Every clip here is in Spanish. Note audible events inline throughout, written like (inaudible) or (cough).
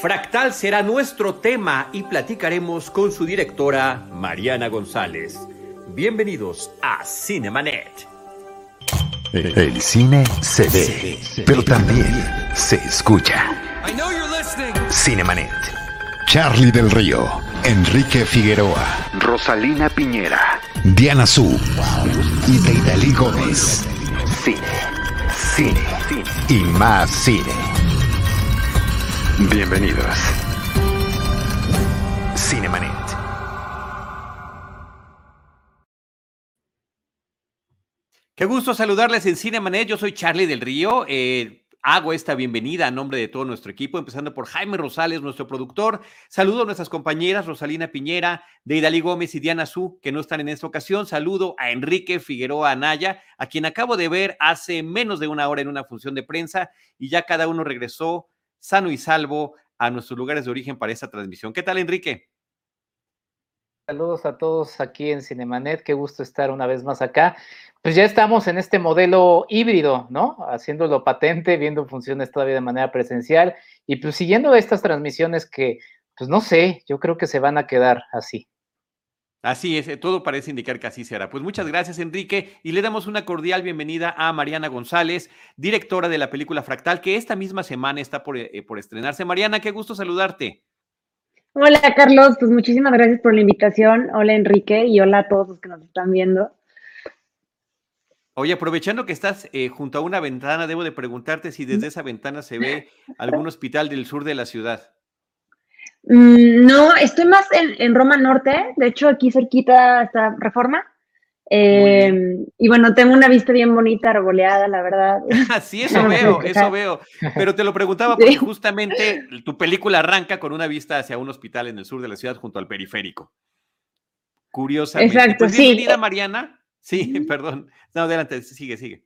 Fractal será nuestro tema y platicaremos con su directora, Mariana González. Bienvenidos a Cinemanet. El cine se ve, pero también se escucha. Cinemanet. Charlie del Río, Enrique Figueroa, Rosalina Piñera, Diana Su y Deidali Gómez. Cine, cine, cine y más cine. Bienvenidos. Cinemanet. Qué gusto saludarles en Cinemanet. Yo soy Charlie del Río. Eh, hago esta bienvenida a nombre de todo nuestro equipo, empezando por Jaime Rosales, nuestro productor. Saludo a nuestras compañeras Rosalina Piñera, Deidali Gómez y Diana Su, que no están en esta ocasión. Saludo a Enrique Figueroa Anaya, a quien acabo de ver hace menos de una hora en una función de prensa y ya cada uno regresó sano y salvo a nuestros lugares de origen para esta transmisión. ¿Qué tal, Enrique? Saludos a todos aquí en Cinemanet, qué gusto estar una vez más acá. Pues ya estamos en este modelo híbrido, ¿no? Haciéndolo patente, viendo funciones todavía de manera presencial y pues siguiendo estas transmisiones que, pues no sé, yo creo que se van a quedar así. Así es, eh, todo parece indicar que así será. Pues muchas gracias, Enrique, y le damos una cordial bienvenida a Mariana González, directora de la película Fractal, que esta misma semana está por, eh, por estrenarse. Mariana, qué gusto saludarte. Hola, Carlos, pues muchísimas gracias por la invitación. Hola, Enrique, y hola a todos los que nos están viendo. Oye, aprovechando que estás eh, junto a una ventana, debo de preguntarte si desde (laughs) esa ventana se ve algún hospital del sur de la ciudad. Mm, no, estoy más en, Roma Norte, de hecho aquí cerquita está Reforma. Em, y bueno, tengo una vista bien bonita, arboleada, la verdad. (laughs) sí, eso (laughs) veo, eso veo. Pero te lo preguntaba porque justamente tu película arranca con una vista hacia un hospital en el sur de la ciudad junto al periférico. Curiosamente. Exacto, pues, sí. bienvenida, Mariana. Sí, (laughs) perdón. No, adelante, sigue, sigue.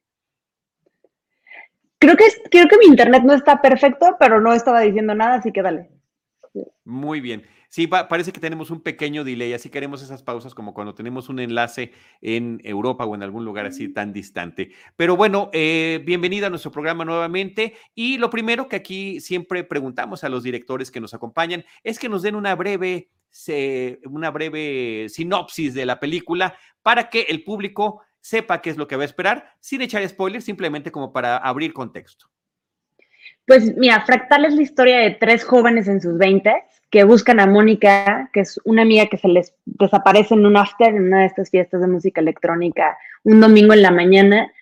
Creo que, creo que mi internet no está perfecto, pero no estaba diciendo nada, así que dale. Muy bien. Sí, parece que tenemos un pequeño delay, así queremos esas pausas como cuando tenemos un enlace en Europa o en algún lugar así tan distante. Pero bueno, eh, bienvenida a nuestro programa nuevamente. Y lo primero que aquí siempre preguntamos a los directores que nos acompañan es que nos den una breve, una breve sinopsis de la película para que el público sepa qué es lo que va a esperar, sin echar spoilers, simplemente como para abrir contexto. Pues mira, Fractal es la historia de tres jóvenes en sus 20 que buscan a Mónica, que es una amiga que se les desaparece en un after, en una de estas fiestas de música electrónica, un domingo en la mañana.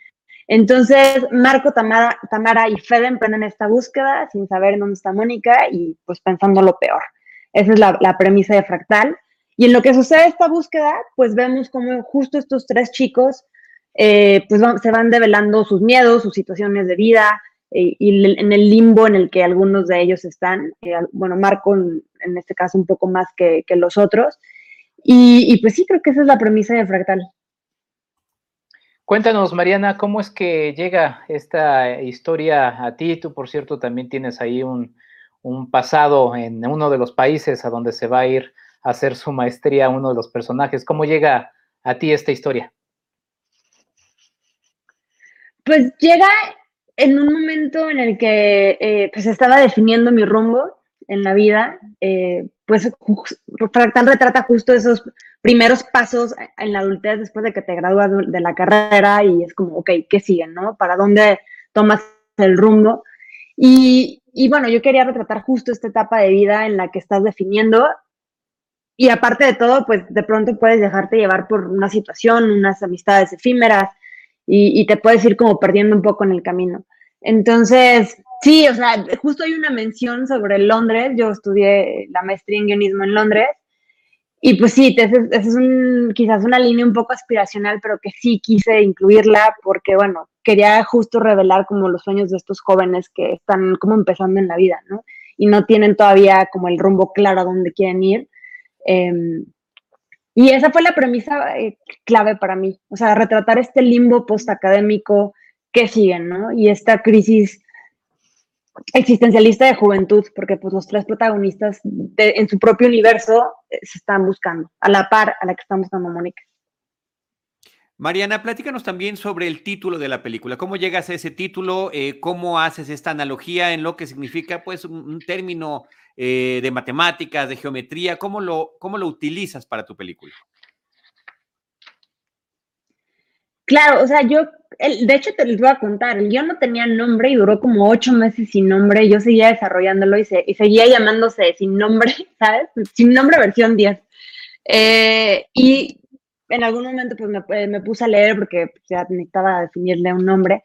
Entonces, Marco, Tamara, Tamara y Fede emprenden esta búsqueda sin saber dónde está Mónica y pues pensando lo peor. Esa es la, premisa de Fractal. Y en lo que sucede esta búsqueda, pues vemos como justo estos tres chicos eh, pues se van develando sus miedos, sus situaciones de vida, eh, y en el limbo en el que algunos de ellos están, eh, bueno, Marco en, este caso un poco más que, los otros, y, pues sí, creo que esa es la premisa de Fractal. Cuéntanos, Mariana, ¿cómo es que llega esta historia a ti? Tú, por cierto, también tienes ahí un, un pasado en uno de los países a donde se va a ir a hacer su maestría uno de los personajes. ¿Cómo llega a ti esta historia? Pues llega en un momento en el que eh, pues estaba definiendo mi rumbo en la vida, eh, pues Fractal retrata justo esos primeros pasos en la adultez después de que te gradúas de la carrera y es como, ok, ¿qué sigue, no? ¿Para dónde tomas el rumbo? Y, y bueno, yo quería retratar justo esta etapa de vida en la que estás definiendo y aparte de todo, pues de pronto puedes dejarte llevar por una situación, unas amistades efímeras, y, te puedes ir como perdiendo un poco en el camino. Entonces, sí, o sea, justo hay una mención sobre Londres, yo estudié la maestría en guionismo en Londres, y pues sí, esa es, un, quizás una línea un poco aspiracional, pero que sí quise incluirla porque, bueno, quería justo revelar como los sueños de estos jóvenes que están como empezando en la vida, ¿no? Y no tienen todavía como el rumbo claro a dónde quieren ir. Em, y esa fue la premisa eh, clave para mí, o sea, retratar este limbo postacadémico que sigue, ¿no? Y esta crisis existencialista de juventud, porque pues los tres protagonistas en su propio universo eh, se están buscando, a la par a la que estamos buscando Mónica. Mariana, platícanos también sobre el título de la película. ¿Cómo llegas a ese título? Eh, ¿Cómo haces esta analogía en lo que significa pues un, término eh, de matemáticas, de geometría? ¿Cómo lo, ¿Cómo lo utilizas para tu película? Claro, o sea, yo, de hecho te les voy a contar, el guion no tenía nombre y duró como ocho meses sin nombre, yo seguía desarrollándolo y, y seguía llamándose sin nombre, (laughs) ¿sabes? Sin nombre versión 10. Eh, y en algún momento pues me, me, puse a leer porque pues, ya necesitaba definirle un nombre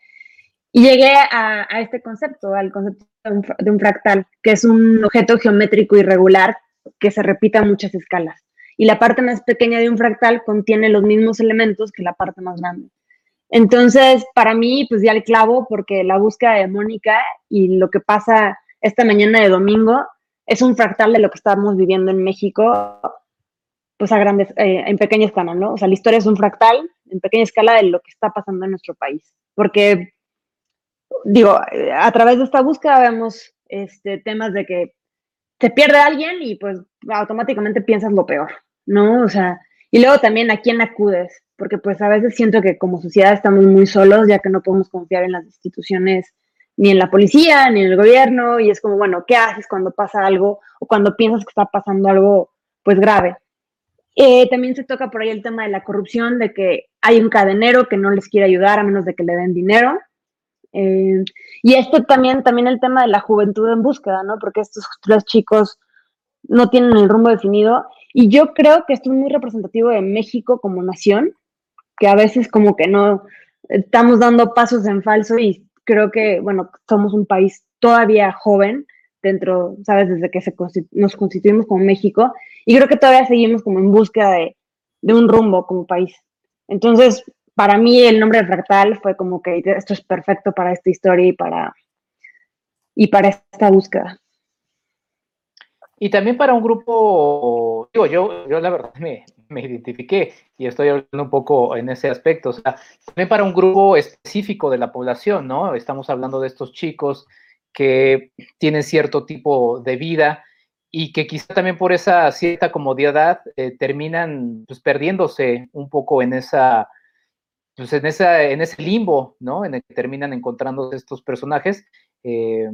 y llegué a, a este concepto, al concepto de un, de un, fractal, que es un objeto geométrico irregular que se repite a muchas escalas. Y la parte más pequeña de un fractal contiene los mismos elementos que la parte más grande. Entonces, para mí, pues ya el clavo, porque la búsqueda de Mónica y lo que pasa esta mañana de domingo es un fractal de lo que estamos viviendo en México, pues a grandes, eh, en pequeña escala, ¿no? O sea, la historia es un fractal en pequeña escala de lo que está pasando en nuestro país. Porque, digo, a través de esta búsqueda vemos este, temas de que se pierde alguien y pues automáticamente piensas lo peor, ¿no? O sea, y luego también a quién acudes, porque pues a veces siento que como sociedad estamos muy solos, ya que no podemos confiar en las instituciones, ni en la policía, ni en el gobierno, y es como, bueno, ¿qué haces cuando pasa algo o cuando piensas que está pasando algo pues grave? Eh, también se toca por ahí el tema de la corrupción, de que hay un cadenero que no les quiere ayudar a menos de que le den dinero. Eh, y esto también, también el tema de la juventud en búsqueda, ¿no? Porque estos tres chicos no tienen el rumbo definido. Y yo creo que esto es muy representativo de México como nación, que a veces como que no estamos dando pasos en falso y creo que, bueno, somos un país todavía joven dentro, ¿sabes? Desde que nos constituimos como México y creo que todavía seguimos como en búsqueda de, de un rumbo como país. Entonces, para mí el nombre de Fractal fue como que esto es perfecto para esta historia y para, y para esta búsqueda. Y también para un grupo, digo, yo, yo la verdad me, me, identifiqué y estoy hablando un poco en ese aspecto, o sea, también para un grupo específico de la población, ¿no? Estamos hablando de estos chicos que tienen cierto tipo de vida y que quizá también por esa cierta comodidad eh, terminan pues, perdiéndose un poco en esa, pues, en esa, en ese limbo, ¿no? En el que terminan encontrando estos personajes eh,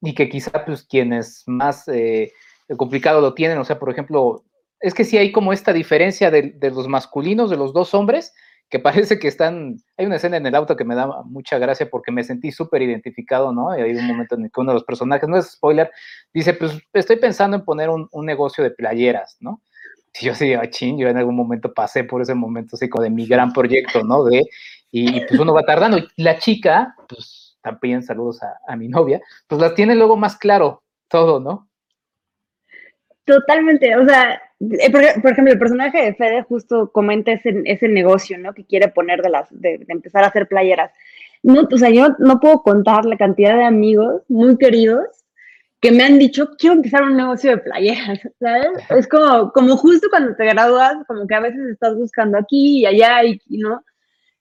y que quizá pues quienes más eh, complicado lo tienen, o sea, por ejemplo, es que sí hay como esta diferencia de, de los masculinos, de los dos hombres, que parece que están, hay una escena en el auto que me da mucha gracia porque me sentí súper identificado, ¿no? Y hay un momento en el que uno de los personajes, no es spoiler, dice, pues estoy pensando en poner un, un negocio de playeras, ¿no? Y yo sí, ching, yo en algún momento pasé por ese momento así como de mi gran proyecto, ¿no? De, y pues uno va tardando. Y la chica, pues también saludos a, a mi novia, pues las tiene luego más claro todo, ¿no? Totalmente, o sea, eh, por, ejemplo, el personaje de Fede justo comenta ese, ese negocio, ¿no? Que quiere poner de las, de, empezar a hacer playeras. No, o sea, yo no puedo contar la cantidad de amigos muy queridos que me han dicho, quiero empezar un negocio de playeras, (laughs) ¿sabes? Es como, como justo cuando te gradúas, como que a veces estás buscando aquí y allá y, y no.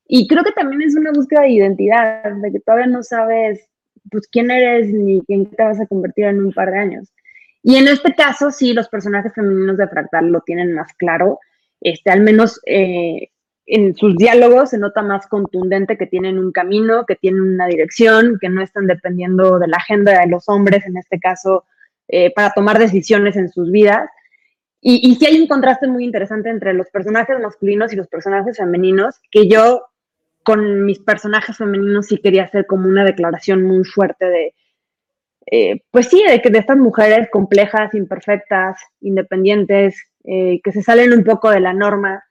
Y creo que también es una búsqueda de identidad, de que todavía no sabes, pues, quién eres ni qué te vas a convertir en un par de años. Y en este caso, sí, los personajes femeninos de Fractal lo tienen más claro. Este, al menos eh, en sus diálogos se nota más contundente que tienen un camino, que tienen una dirección, que no están dependiendo de la agenda de los hombres, en este caso, eh, para tomar decisiones en sus vidas. Y, y sí hay un contraste muy interesante entre los personajes masculinos y los personajes femeninos, que yo con mis personajes femeninos sí quería hacer como una declaración muy fuerte de, eh, pues sí, de, que de estas mujeres complejas, imperfectas, independientes, eh, que se salen un poco de la norma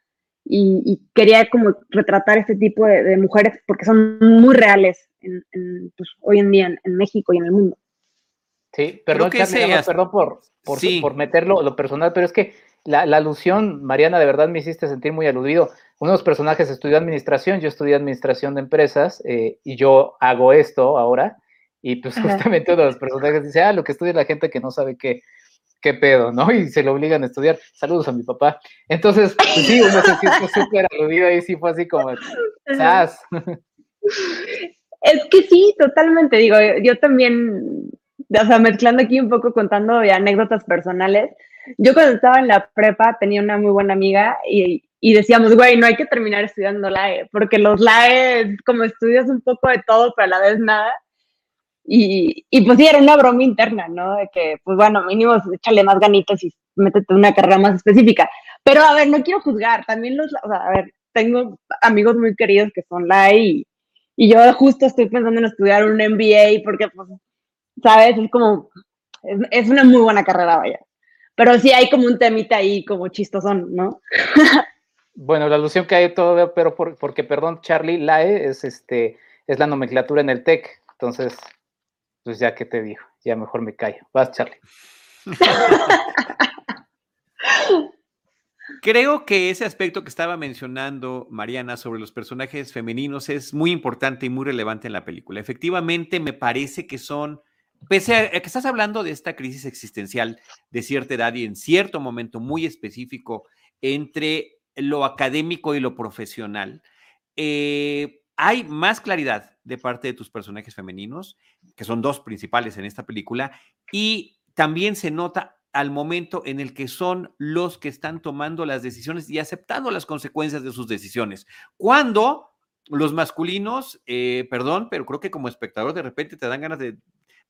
y, quería como retratar este tipo de, mujeres porque son muy reales en, pues, hoy en día en, México y en el mundo. Sí, perdón, que perdón por, por, por, meterlo lo personal, pero es que la, alusión, Mariana, de verdad me hiciste sentir muy aludido. Uno de los personajes estudió administración, yo estudié administración de empresas eh, y yo hago esto ahora y pues justamente uno de los personajes dice, ah, lo que estudia la gente que no sabe qué, qué pedo, ¿no? Y se lo obligan a estudiar. Saludos a mi papá. Entonces, pues sí, uno se siente (laughs) súper aludido ahí, sí fue así como, ¡zas! Es que sí, totalmente. Digo, yo también, o sea, mezclando aquí un poco contando anécdotas personales. Yo cuando estaba en la prepa tenía una muy buena amiga y, y decíamos, güey, no hay que terminar estudiando LAE, porque los LAE, como estudias un poco de todo, pero a la vez nada. Y, y, pues sí, era una broma interna, ¿no? De que, pues bueno, mínimo échale más ganitas y métete una carrera más específica. Pero a ver, no quiero juzgar, también los, o sea, a ver, tengo amigos muy queridos que son LAE y, y yo justo estoy pensando en estudiar un MBA porque, pues, ¿sabes? Es como, es, es una muy buena carrera, vaya. Pero sí hay como un temita ahí como chistosón, ¿no? (laughs) Bueno, la alusión que hay todo, pero porque, perdón, Charlie, LAE es, este, es la nomenclatura en el TEC. Entonces, pues ya que te digo, ya mejor me callo. Vas, Charlie. (laughs) Creo que ese aspecto que estaba mencionando Mariana sobre los personajes femeninos es muy importante y muy relevante en la película. Efectivamente, me parece que son, pese a que estás hablando de esta crisis existencial de cierta edad y en cierto momento muy específico entre lo académico y lo profesional, eh, hay más claridad de parte de tus personajes femeninos, que son dos principales en esta película, y también se nota al momento en el que son los que están tomando las decisiones y aceptando las consecuencias de sus decisiones. Cuando los masculinos, eh, perdón, pero creo que como espectador de repente te dan ganas de,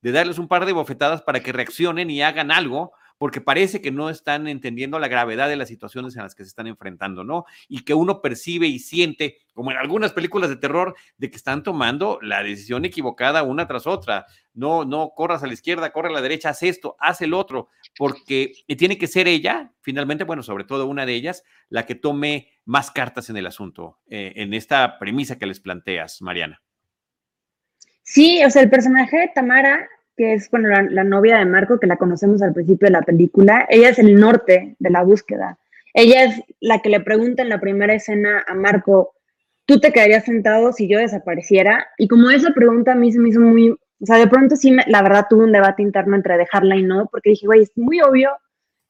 de darles un par de bofetadas para que reaccionen y hagan algo, porque parece que no están entendiendo la gravedad de las situaciones en las que se están enfrentando, ¿no? Y que uno percibe y siente, como en algunas películas de terror, de que están tomando la decisión equivocada una tras otra. No, no corras a la izquierda, corre a la derecha, haz esto, haz el otro, porque tiene que ser ella, finalmente, bueno, sobre todo una de ellas, la que tome más cartas en el asunto, eh, en esta premisa que les planteas, Mariana. Sí, o sea, el personaje de Tamara que es bueno, la, novia de Marco, que la conocemos al principio de la película, ella es el norte de la búsqueda. Ella es la que le pregunta en la primera escena a Marco, ¿tú te quedarías sentado si yo desapareciera? Y como esa pregunta a mí se me hizo muy, o sea, de pronto sí, la verdad tuve un debate interno entre dejarla y no, porque dije, güey, es muy obvio,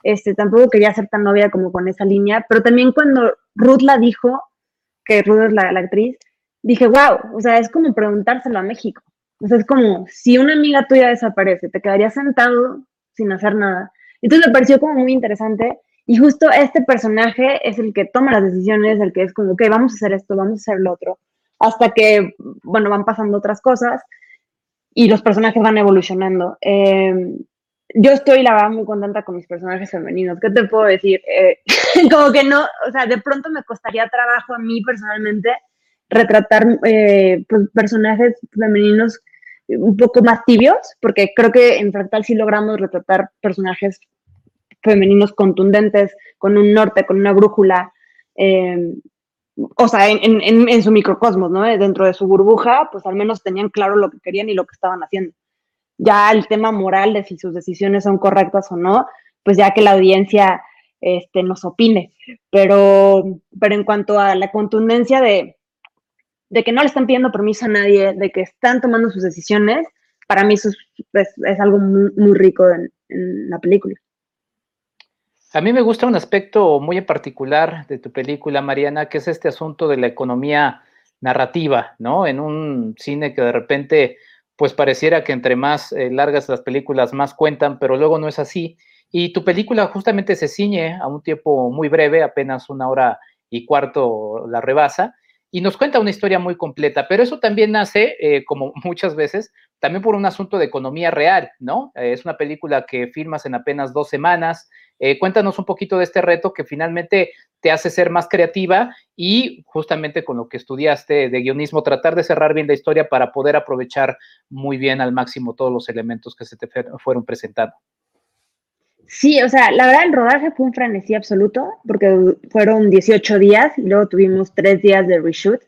este, tampoco quería ser tan novia como con esa línea, pero también cuando Ruth la dijo, que Ruth es la, la actriz, dije, wow, o sea, es como preguntárselo a México. O sea, es como si una amiga tuya desaparece, te quedarías sentado sin hacer nada. Entonces me pareció como muy interesante y justo este personaje es el que toma las decisiones, el que es como, ok, vamos a hacer esto, vamos a hacer lo otro, hasta que, bueno, van pasando otras cosas y los personajes van evolucionando. Em, yo estoy, la verdad, muy contenta con mis personajes femeninos. ¿Qué te puedo decir? Eh, (laughs) como que no, o sea, de pronto me costaría trabajo a mí personalmente retratar eh, pues, personajes femeninos un poco más tibios, porque creo que en Fractal sí logramos retratar personajes femeninos contundentes, con un norte, con una brújula, em, o sea, en, en, en, su microcosmos, ¿no? Dentro de su burbuja, pues al menos tenían claro lo que querían y lo que estaban haciendo. Ya el tema moral de si sus decisiones son correctas o no, pues ya que la audiencia este, nos opine. Pero, pero en cuanto a la contundencia de, de que no le están pidiendo permiso a nadie, de que están tomando sus decisiones, para mí es, algo muy, rico en, la película. A mí me gusta un aspecto muy en particular de tu película, Mariana, que es este asunto de la economía narrativa, ¿no? En un cine que de repente, pues pareciera que entre más eh, largas las películas, más cuentan, pero luego no es así. Y tu película justamente se ciñe a un tiempo muy breve, apenas una hora y cuarto la rebasa, y nos cuenta una historia muy completa, pero eso también nace, eh, como (laughs) muchas veces, también por un asunto de economía real, ¿no? Eh, es una película que filmas en apenas dos semanas. Eh, cuéntanos un poquito de este reto que finalmente te hace ser más creativa y justamente con lo que estudiaste de guionismo, tratar de cerrar bien la historia para poder aprovechar muy bien al máximo todos los elementos que se te fueron presentando. Sí, o sea, la verdad el rodaje fue un frenesí absoluto porque fueron 18 días y luego tuvimos tres días de reshoot.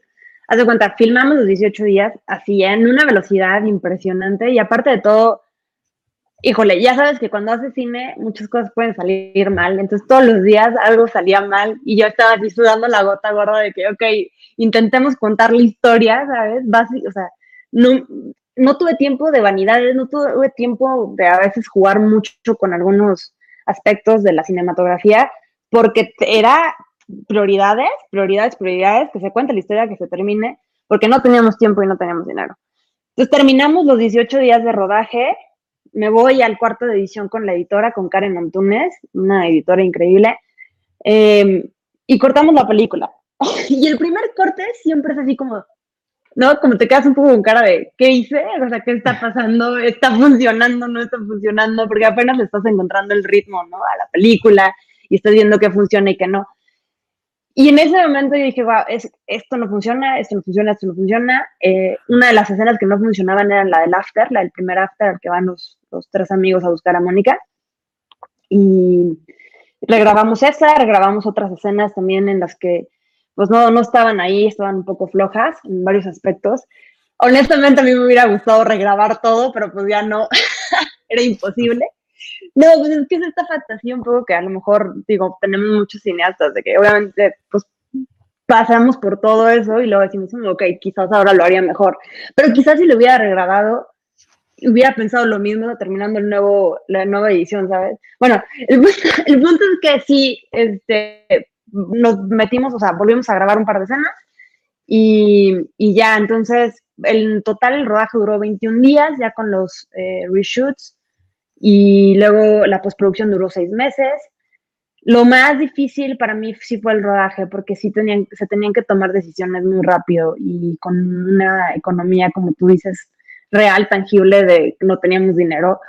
Haz de cuenta, filmamos los 18 días así en una velocidad impresionante y aparte de todo, híjole, ya sabes que cuando haces cine muchas cosas pueden salir mal, entonces todos los días algo salía mal y yo estaba disfrutando la gota gorda de que, ok, intentemos contar la historia, ¿sabes? Básico, o sea, no, no tuve tiempo de vanidades, no tuve tiempo de a veces jugar mucho con algunos aspectos de la cinematografía, porque era prioridades, prioridades, prioridades, que se cuente la historia, que se termine, porque no teníamos tiempo y no teníamos dinero. Entonces terminamos los 18 días de rodaje, me voy al cuarto de edición con la editora, con Karen Antunes, una editora increíble. Em, y cortamos la película. (laughs) y el primer corte siempre es así como, ¿no? Como te quedas un poco con cara de, ¿qué hice? O sea, ¿qué está pasando? ¿Está funcionando? ¿No está funcionando? Porque apenas le estás encontrando el ritmo, ¿no? A la película y estás viendo qué funciona y qué no. Y en ese momento yo dije, wow, es, esto no funciona, esto no funciona, esto no funciona. Eh, una de las escenas que no funcionaban era la del after, la del primer after al que van los, los tres amigos a buscar a Mónica. Y regrabamos esa, regrabamos otras escenas también en las que pues no, no estaban ahí, estaban un poco flojas en varios aspectos. Honestamente a mí me hubiera gustado regrabar todo, pero pues ya no, (laughs) era imposible. No, pues es que es esta fantasía un poco que a lo mejor, digo, tenemos muchos cineastas de que obviamente, pues pasamos por todo eso y luego decimos, mm, ok, quizás ahora lo haría mejor. Pero quizás si lo hubiera regrabado, hubiera pensado lo mismo terminando el nuevo, la nueva edición, ¿sabes? Bueno, el, el punto es que sí, este, nos metimos, o sea, volvimos a grabar un par de escenas y, y ya, entonces, en total el rodaje duró 21 días, ya con los eh, reshoots y luego la postproducción duró seis meses. Lo más difícil para mí sí fue el rodaje, porque sí tenían, se tenían que tomar decisiones muy rápido y con una economía, como tú dices, real, tangible, de no teníamos dinero.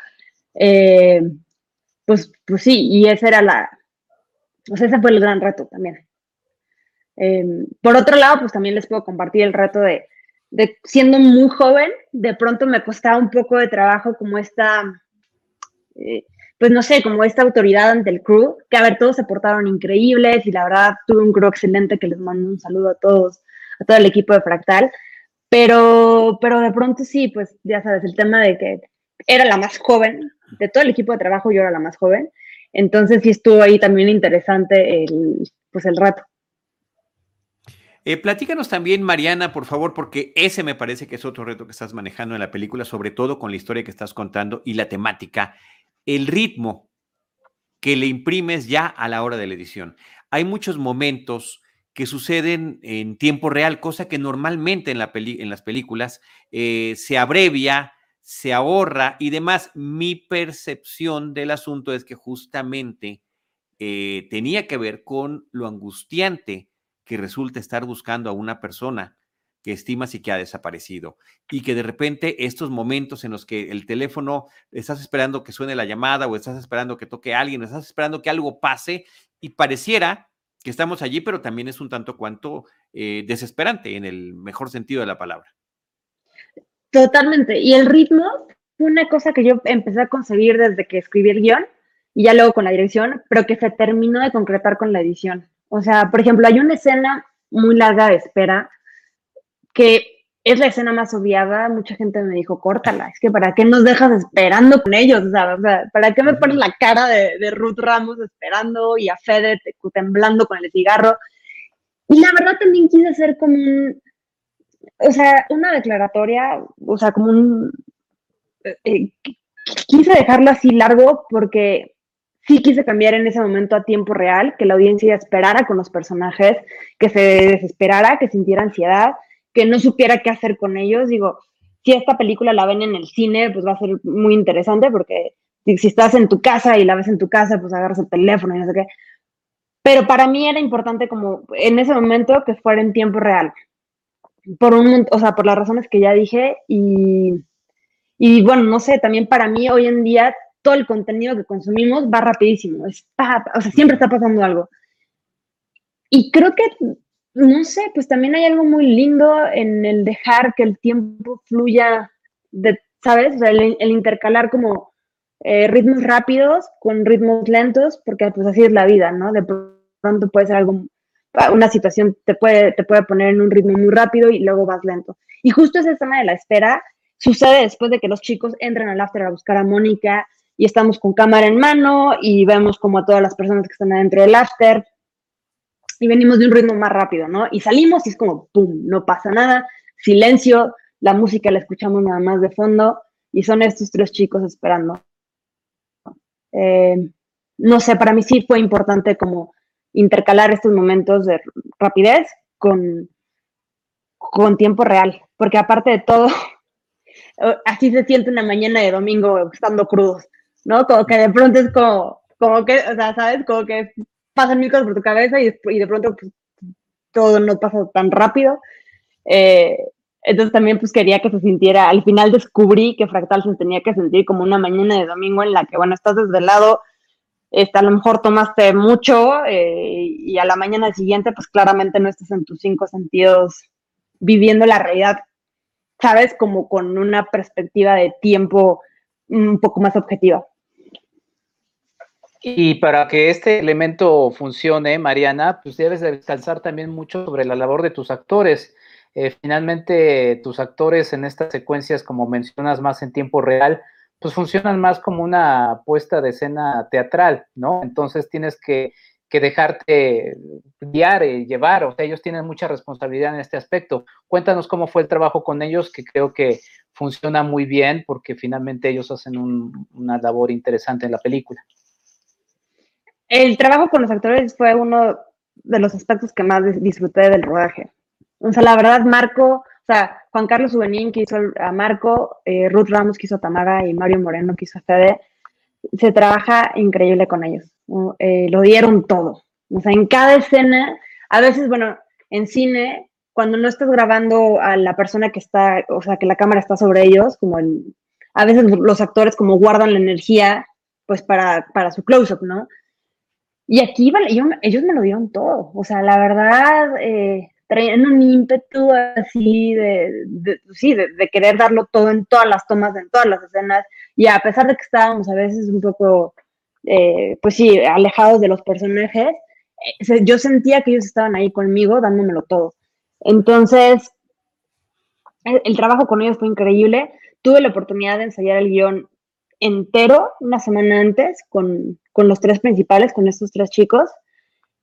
Eh, pues, pues sí, y esa era la, pues ese fue el gran reto también. Eh, por otro lado, pues también les puedo compartir el reto de, de, siendo muy joven, de pronto me costaba un poco de trabajo como esta eh, pues no sé, como esta autoridad ante el crew, que a ver, todos se portaron increíbles y la verdad tuve un crew excelente que les mando un saludo a todos, a todo el equipo de Fractal, pero, pero de pronto sí, pues ya sabes, el tema de que era la más joven, de todo el equipo de trabajo yo era la más joven, entonces sí estuvo ahí también interesante el, pues el rato. Eh, platícanos también, Mariana, por favor, porque ese me parece que es otro reto que estás manejando en la película, sobre todo con la historia que estás contando y la temática el ritmo que le imprimes ya a la hora de la edición. Hay muchos momentos que suceden en tiempo real, cosa que normalmente en, la en las películas eh, se abrevia, se ahorra y demás. Mi percepción del asunto es que justamente eh, tenía que ver con lo angustiante que resulta estar buscando a una persona que estimas y que ha desaparecido. Y que de repente estos momentos en los que el teléfono, estás esperando que suene la llamada o estás esperando que toque a alguien, estás esperando que algo pase y pareciera que estamos allí, pero también es un tanto cuanto eh, desesperante en el mejor sentido de la palabra. Totalmente. Y el ritmo fue una cosa que yo empecé a concebir desde que escribí el guion y ya luego con la dirección, pero que se terminó de concretar con la edición. O sea, por ejemplo, hay una escena muy larga de espera que es la escena más obviada, mucha gente me dijo, córtala, es que para qué nos dejas esperando con ellos, o sea, ¿para qué me pones la cara de, Ruth Ramos esperando y a Fede temblando con el cigarro? Y la verdad también quise hacer como un, o sea, una declaratoria, o sea, como un, eh, eh, quise dejarlo así largo porque sí quise cambiar en ese momento a tiempo real, que la audiencia esperara con los personajes, que se desesperara, que sintiera ansiedad que no supiera qué hacer con ellos. Digo, si esta película la ven en el cine, pues va a ser muy interesante porque si estás en tu casa y la ves en tu casa, pues agarras el teléfono y no sé qué. Pero para mí era importante como en ese momento que fuera en tiempo real. Por un, o sea, por las razones que ya dije y, y bueno, no sé, también para mí hoy en día todo el contenido que consumimos va rapidísimo. Está, o sea, siempre está pasando algo. Y creo que no sé, pues también hay algo muy lindo en el dejar que el tiempo fluya, de, ¿sabes? el, intercalar como eh, ritmos rápidos con ritmos lentos, porque pues así es la vida, ¿no? De pronto puede ser algo, una situación te puede, te puede poner en un ritmo muy rápido y luego vas lento. Y justo esa escena de la espera sucede después de que los chicos entran al after a buscar a Mónica y estamos con cámara en mano y vemos como a todas las personas que están adentro del after y venimos de un ritmo más rápido, ¿no? Y salimos y es como, ¡pum!, no pasa nada, silencio, la música la escuchamos nada más de fondo y son estos tres chicos esperando. Eh, no sé, para mí sí fue importante como intercalar estos momentos de rapidez con, con tiempo real, porque aparte de todo, (laughs) así se siente una mañana de domingo estando crudos, ¿no? Como que de pronto es como, como que, o sea, ¿sabes? Como que pasan mil cosas por tu cabeza y, y de pronto pues, todo no pasa tan rápido. Eh, entonces también pues quería que se sintiera, al final descubrí que Fractal se tenía que sentir como una mañana de domingo en la que, bueno, estás desde el lado, este, a lo mejor tomaste mucho eh, y a la mañana siguiente pues claramente no estás en tus cinco sentidos viviendo la realidad, sabes, como con una perspectiva de tiempo un poco más objetiva. Y para que este elemento funcione, Mariana, pues debes descansar también mucho sobre la labor de tus actores. Eh, finalmente, tus actores en estas secuencias, como mencionas más en tiempo real, pues funcionan más como una puesta de escena teatral, ¿no? Entonces tienes que, dejarte guiar y llevar, o sea, ellos tienen mucha responsabilidad en este aspecto. Cuéntanos cómo fue el trabajo con ellos, que creo que funciona muy bien porque finalmente ellos hacen una labor interesante en la película. El trabajo con los actores fue uno de los aspectos que más disfruté del rodaje. O sea, la verdad, Marco, o sea, Juan Carlos Ubenín que hizo a Marco, eh, Ruth Ramos que hizo a Tamaga y Mario Moreno que hizo a Fede, se trabaja increíble con ellos. Eh, lo dieron todo. O sea, en cada escena, a veces, bueno, en cine, cuando no estás grabando a la persona que está, o sea, que la cámara está sobre ellos, como en, a veces los actores como guardan la energía, pues para, para su close-up, ¿no? Y aquí ellos me lo dieron todo. O sea, la verdad, eh, traían un ímpetu así de, sí, de, querer darlo todo en todas las tomas, en todas las escenas. Y a pesar de que estábamos a veces un poco, eh, pues sí, alejados de los personajes, eh, yo sentía que ellos estaban ahí conmigo dándomelo todo. Entonces, el, el trabajo con ellos fue increíble. Tuve la oportunidad de ensayar el guion entero una semana antes con, los tres principales, con estos tres chicos.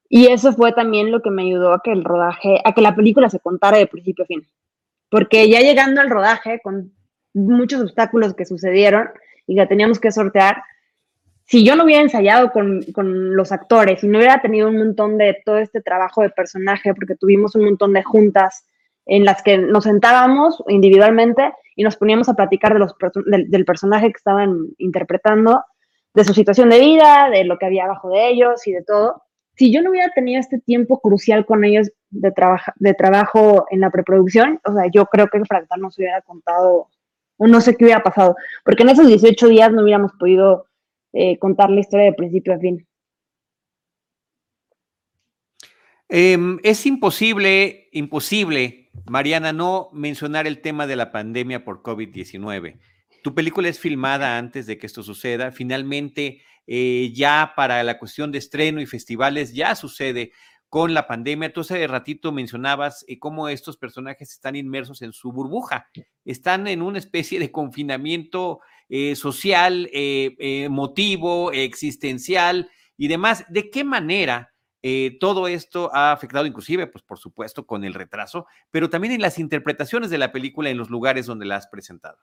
Y eso fue también lo que me ayudó a que el rodaje, a que la película se contara de principio a fin. Porque ya llegando al rodaje, con muchos obstáculos que sucedieron y que teníamos que sortear, si yo no hubiera ensayado con, con, los actores y no hubiera tenido un montón de todo este trabajo de personaje, porque tuvimos un montón de juntas en las que nos sentábamos individualmente y nos poníamos a platicar de los, del, personaje que estaban interpretando, de su situación de vida, de lo que había abajo de ellos y de todo. Si yo no hubiera tenido este tiempo crucial con ellos de, de trabajo en la preproducción, o sea, yo creo que Fractal nos hubiera contado, o no sé qué hubiera pasado, porque en esos 18 días no hubiéramos podido eh, contar la historia de principio a fin. Em, es imposible, imposible Mariana, no mencionar el tema de la pandemia por COVID-19. Tu película es filmada antes de que esto suceda. Finalmente, eh, ya para la cuestión de estreno y festivales, ya sucede con la pandemia. Tú hace ratito mencionabas eh, cómo estos personajes están inmersos en su burbuja, están en una especie de confinamiento eh, social, emotivo, existencial y demás. ¿De qué manera todo esto ha afectado inclusive, pues por supuesto, con el retraso, pero también en las interpretaciones de la película en los lugares donde la has presentado.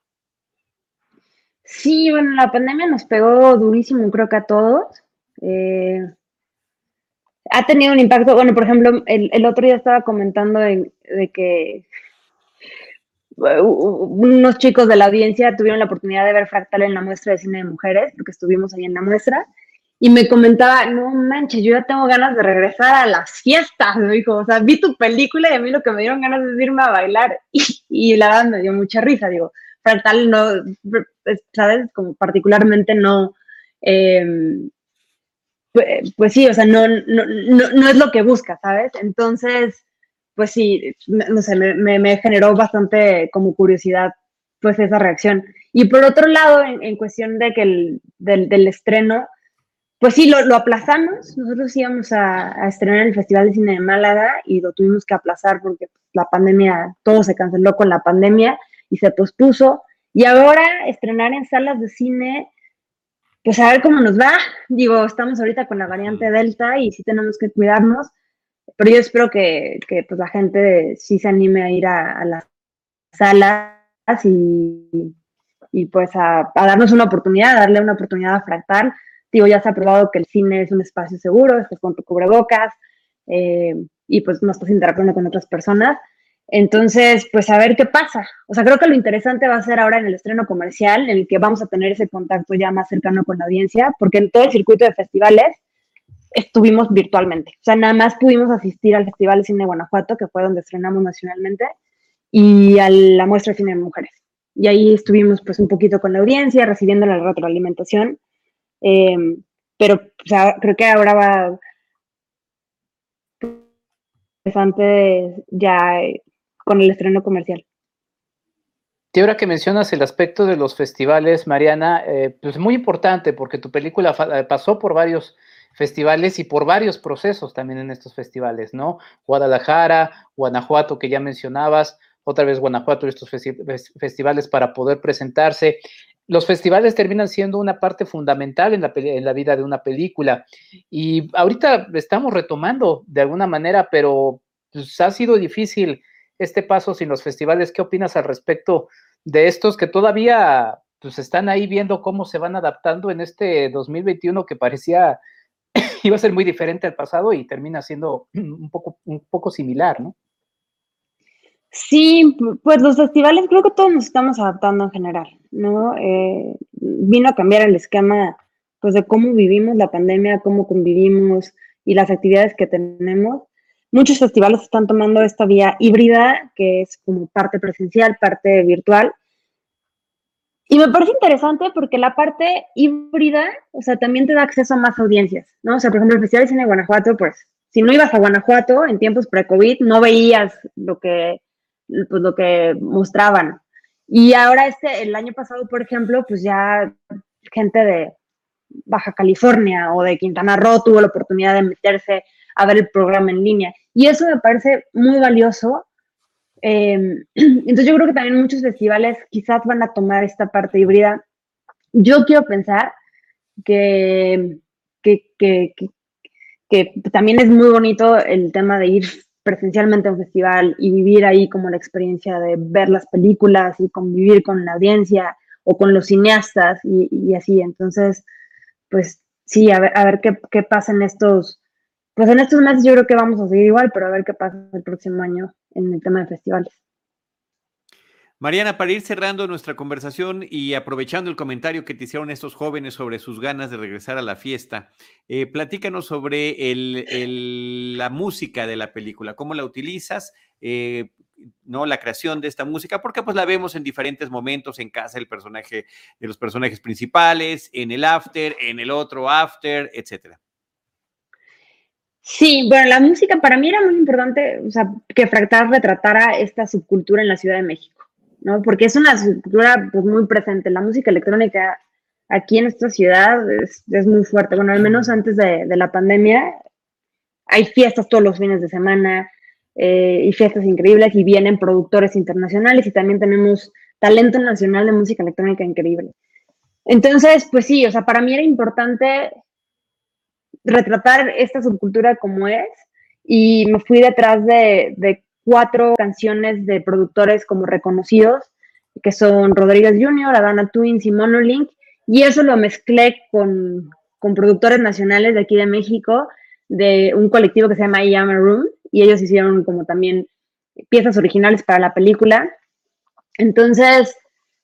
Sí, bueno, la pandemia nos pegó durísimo, creo que a todos. Eh, ha tenido un impacto, bueno, por ejemplo, el, otro día estaba comentando de, que unos chicos de la audiencia tuvieron la oportunidad de ver Fractal en la muestra de cine de mujeres, porque estuvimos ahí en la muestra, y me comentaba, no manches, yo ya tengo ganas de regresar a las fiestas, me dijo, o sea, vi tu película y a mí lo que me dieron ganas es irme a bailar (laughs) y, la verdad me dio mucha risa, digo, Fractal no, ¿sabes? Como particularmente no, em, pues, pues, sí, o sea, no, no, no, es lo que busca, ¿sabes? Entonces, pues sí, no sé, me, generó bastante como curiosidad, pues esa reacción. Y por otro lado, en, cuestión de que el, del, estreno, pues sí, lo, aplazamos. Nosotros íbamos a, estrenar el Festival de Cine de Málaga y lo tuvimos que aplazar porque pues, la pandemia, todo se canceló con la pandemia y se pospuso. Y ahora estrenar en salas de cine, pues a ver cómo nos va. Digo, estamos ahorita con la variante Delta y sí tenemos que cuidarnos, pero yo espero que, pues, la gente sí se anime a ir a, las salas y, y pues a, a, darnos una oportunidad, a darle una oportunidad a Fractal Digo, ya se ha probado que el cine es un espacio seguro, estás con tu cubrebocas eh, y pues no estás interactuando con otras personas. Entonces, pues a ver qué pasa. O sea, creo que lo interesante va a ser ahora en el estreno comercial, en el que vamos a tener ese contacto ya más cercano con la audiencia, porque en todo el circuito de festivales, estuvimos virtualmente. O sea, nada más pudimos asistir al Festival de Cine de Guanajuato, que fue donde estrenamos nacionalmente, y a la muestra de cine de mujeres. Y ahí estuvimos pues un poquito con la audiencia, recibiendo la retroalimentación. Eh, pero o sea, creo que ahora va interesante ya con el estreno comercial. Y que mencionas el aspecto de los festivales, Mariana, eh, pues muy importante porque tu película eh, pasó por varios festivales y por varios procesos también en estos festivales, ¿no? Guadalajara, Guanajuato, que ya mencionabas, otra vez Guanajuato, estos festivales para poder presentarse. Los festivales terminan siendo una parte fundamental en la, en la vida de una película y ahorita estamos retomando de alguna manera, pero pues, ha sido difícil este paso sin los festivales. ¿Qué opinas al respecto de estos que todavía pues están ahí viendo cómo se van adaptando en este 2021 que parecía (coughs) iba a ser muy diferente al pasado y termina siendo (clears throat) un poco, un poco similar, ¿no? Sí, pues los festivales creo que todos nos estamos adaptando en general, ¿no? Eh, vino a cambiar el esquema pues de cómo vivimos la pandemia, cómo convivimos y las actividades que tenemos muchos festivales están tomando esta vía híbrida, que es como parte presencial, parte virtual. Y me parece interesante porque la parte híbrida, o sea, también te da acceso a más audiencias, ¿no? O sea, por ejemplo, el Festival de Cine de Guanajuato, pues, si no ibas a Guanajuato en tiempos pre-COVID, no veías lo que, pues, lo que mostraban. Y ahora este, el año pasado, por ejemplo, pues ya gente de Baja California o de Quintana Roo tuvo la oportunidad de meterse a ver el programa en línea. Y eso me parece muy valioso. Em, (clears throat) entonces yo creo que también muchos festivales quizás van a tomar esta parte híbrida. Yo quiero pensar que, que, que, también es muy bonito el tema de ir presencialmente a un festival y vivir ahí como la experiencia de ver las películas y convivir con la audiencia o con los cineastas y, y así. Entonces, pues sí, a ver, a ver qué, qué pasa en estos, pues en estos meses yo creo que vamos a seguir igual, pero a ver qué pasa el próximo año en el tema de festivales. Mariana, para ir cerrando nuestra conversación y aprovechando el comentario que te hicieron estos jóvenes sobre sus ganas de regresar a la fiesta, eh, platícanos sobre el, la música de la película, cómo la utilizas, eh, no la creación de esta música, porque pues la vemos en diferentes momentos en casa del personaje, de los personajes principales, en el after, en el otro after, etcétera. Sí, bueno, la música para mí era muy importante, o sea, que Fractal retratara esta subcultura en la Ciudad de México, ¿no? Porque es una subcultura pues, muy presente. La música electrónica aquí en esta ciudad es, muy fuerte. Bueno, al menos antes de, la pandemia hay fiestas todos los fines de semana eh, y fiestas increíbles y vienen productores internacionales y también tenemos talento nacional de música electrónica increíble. Entonces, pues sí, o sea, para mí era importante retratar esta subcultura como es y me fui detrás de, cuatro canciones de productores como reconocidos, que son Rodríguez Jr., Adana Twins y Monolink, y eso lo mezclé con, con productores nacionales de aquí de México, de un colectivo que se llama Yama Room, y ellos hicieron como también piezas originales para la película. Entonces,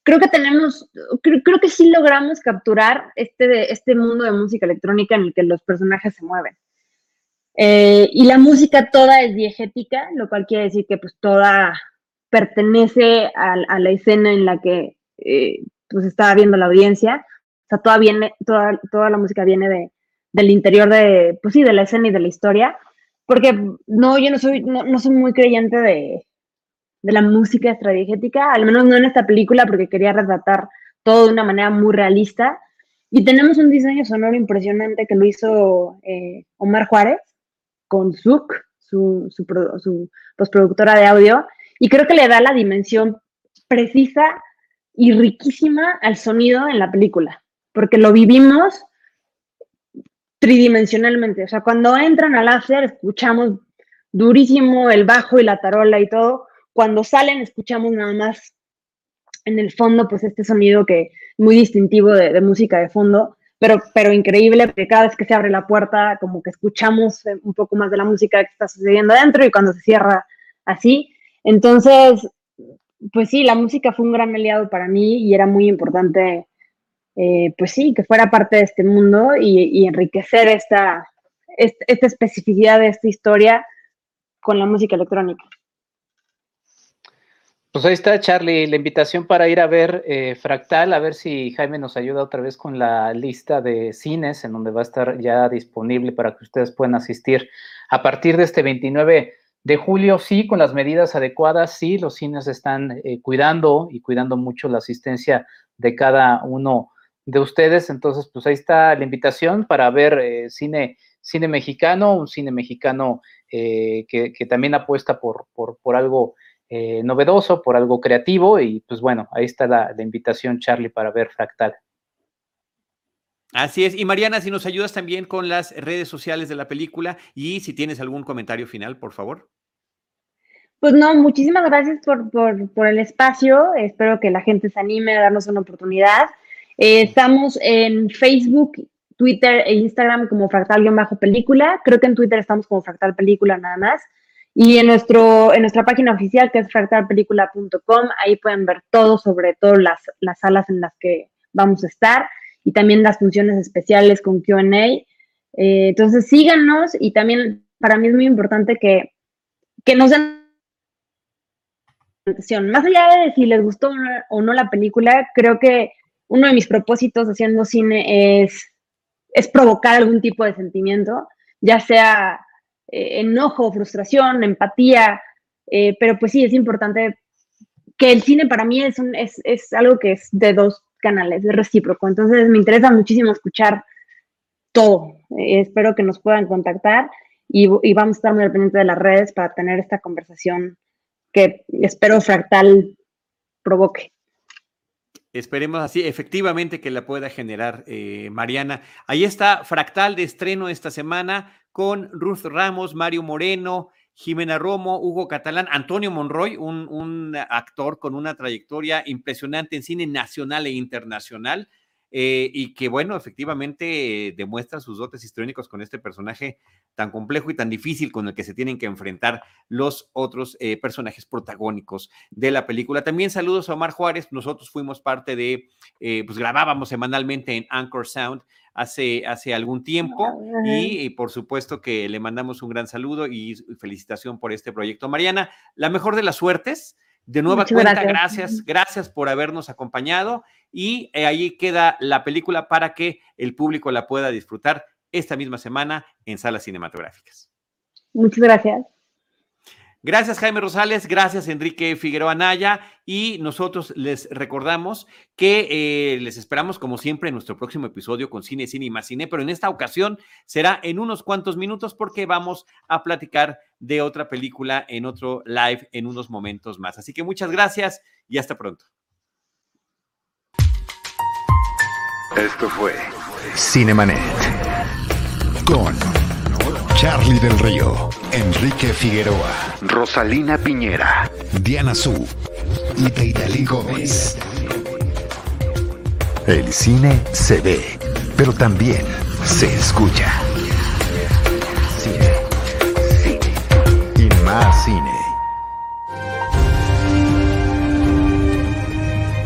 creo que tenemos, creo, que sí logramos capturar este, este mundo de música electrónica en el que los personajes se mueven. Eh, y la música toda es diegética, lo cual quiere decir que pues toda pertenece a, la escena en la que eh, pues estaba viendo la audiencia. O sea, toda, viene, toda, toda la música viene de, del interior de, pues sí, de la escena y de la historia. Porque no, yo no soy, no soy muy creyente de, de la música estrategética, al menos no en esta película porque quería retratar todo de una manera muy realista. Y tenemos un diseño sonoro impresionante que lo hizo eh, Omar Juárez con Zook, su, su, su postproductora de audio, y creo que le da la dimensión precisa y riquísima al sonido en la película, porque lo vivimos tridimensionalmente. O sea, cuando entran al láser escuchamos durísimo el bajo y la tarola y todo, cuando salen escuchamos nada más en el fondo, pues este sonido que muy distintivo de, música de fondo, pero, pero increíble porque cada vez que se abre la puerta, como que escuchamos eh, un poco más de la música que está sucediendo adentro y cuando se cierra así. Entonces, pues sí, la música fue un gran aliado para mí y era muy importante, eh, pues sí, que fuera parte de este mundo y, enriquecer esta, esta especificidad de esta historia con la música electrónica. Pues ahí está, Charlie, la invitación para ir a ver eh, Fractal, a ver si Jaime nos ayuda otra vez con la lista de cines en donde va a estar ya disponible para que ustedes puedan asistir a partir de este 29 de julio. Sí, con las medidas adecuadas, sí, los cines están eh, cuidando y cuidando mucho la asistencia de cada uno de ustedes. Entonces, pues ahí está la invitación para ver eh, cine, cine mexicano, un cine mexicano que, también apuesta por, por, por algo eh, novedoso, por algo creativo y pues bueno, ahí está la, invitación, Charlie, para ver Fractal. Así es. Y Mariana, si nos ayudas también con las redes sociales de la película y si tienes algún comentario final, por favor. Pues no, muchísimas gracias por, por, el espacio. Espero que la gente se anime a darnos una oportunidad. Eh, estamos en Facebook, Twitter e Instagram como Fractal-Película. Creo que en Twitter estamos como Fractal Película nada más. Y en, nuestro, en nuestra página oficial, que es fractalpelícula.com, ahí pueden ver todo sobre todo las, las salas en las que vamos a estar y también las funciones especiales con QA. Eh, entonces síganos y también para mí es muy importante que, que nos den más allá de si les gustó o no la película, creo que uno de mis propósitos haciendo cine es, es provocar algún tipo de sentimiento, ya sea eh, enojo, frustración, empatía, eh, pero pues sí, es importante que el cine para mí es, un, es, es, algo que es de dos canales, es recíproco, entonces me interesa muchísimo escuchar todo. Eh, espero que nos puedan contactar y, y, vamos a estar muy al pendiente de las redes para tener esta conversación que espero Fractal provoque. Esperemos así, efectivamente, que la pueda generar Mariana. Ahí está Fractal de estreno esta semana con Ruth Ramos, Mario Moreno, Jimena Romo, Hugo Catalán, Antonio Monroy, un, actor con una trayectoria impresionante en cine nacional e internacional. Eh, y que, bueno, efectivamente demuestra sus dotes históricos con este personaje tan complejo y tan difícil con el que se tienen que enfrentar los otros eh, personajes protagónicos de la película. También saludos a Omar Juárez, nosotros fuimos parte de, eh, pues grabábamos semanalmente en Anchor Sound hace, hace algún tiempo y, por supuesto que le mandamos un gran saludo y felicitación por este proyecto. Mariana, la mejor de las suertes. De nueva cuenta, gracias. gracias, por habernos acompañado y eh, ahí queda la película para que el público la pueda disfrutar esta misma semana en salas cinematográficas. Muchas gracias. Gracias Jaime Rosales, gracias Enrique Figueroa Naya y nosotros les recordamos que eh, les esperamos como siempre en nuestro próximo episodio con Cine, Cine y más Cine, pero en esta ocasión será en unos cuantos minutos porque vamos a platicar de otra película en otro live en unos momentos más. Así que muchas gracias y hasta pronto. Esto fue Cinemanet con Charlie del Río, Enrique Figueroa, Rosalina Piñera, Diana Su y Deidali Gómez. El cine se ve, pero también se escucha. Cine, cine. Y más cine.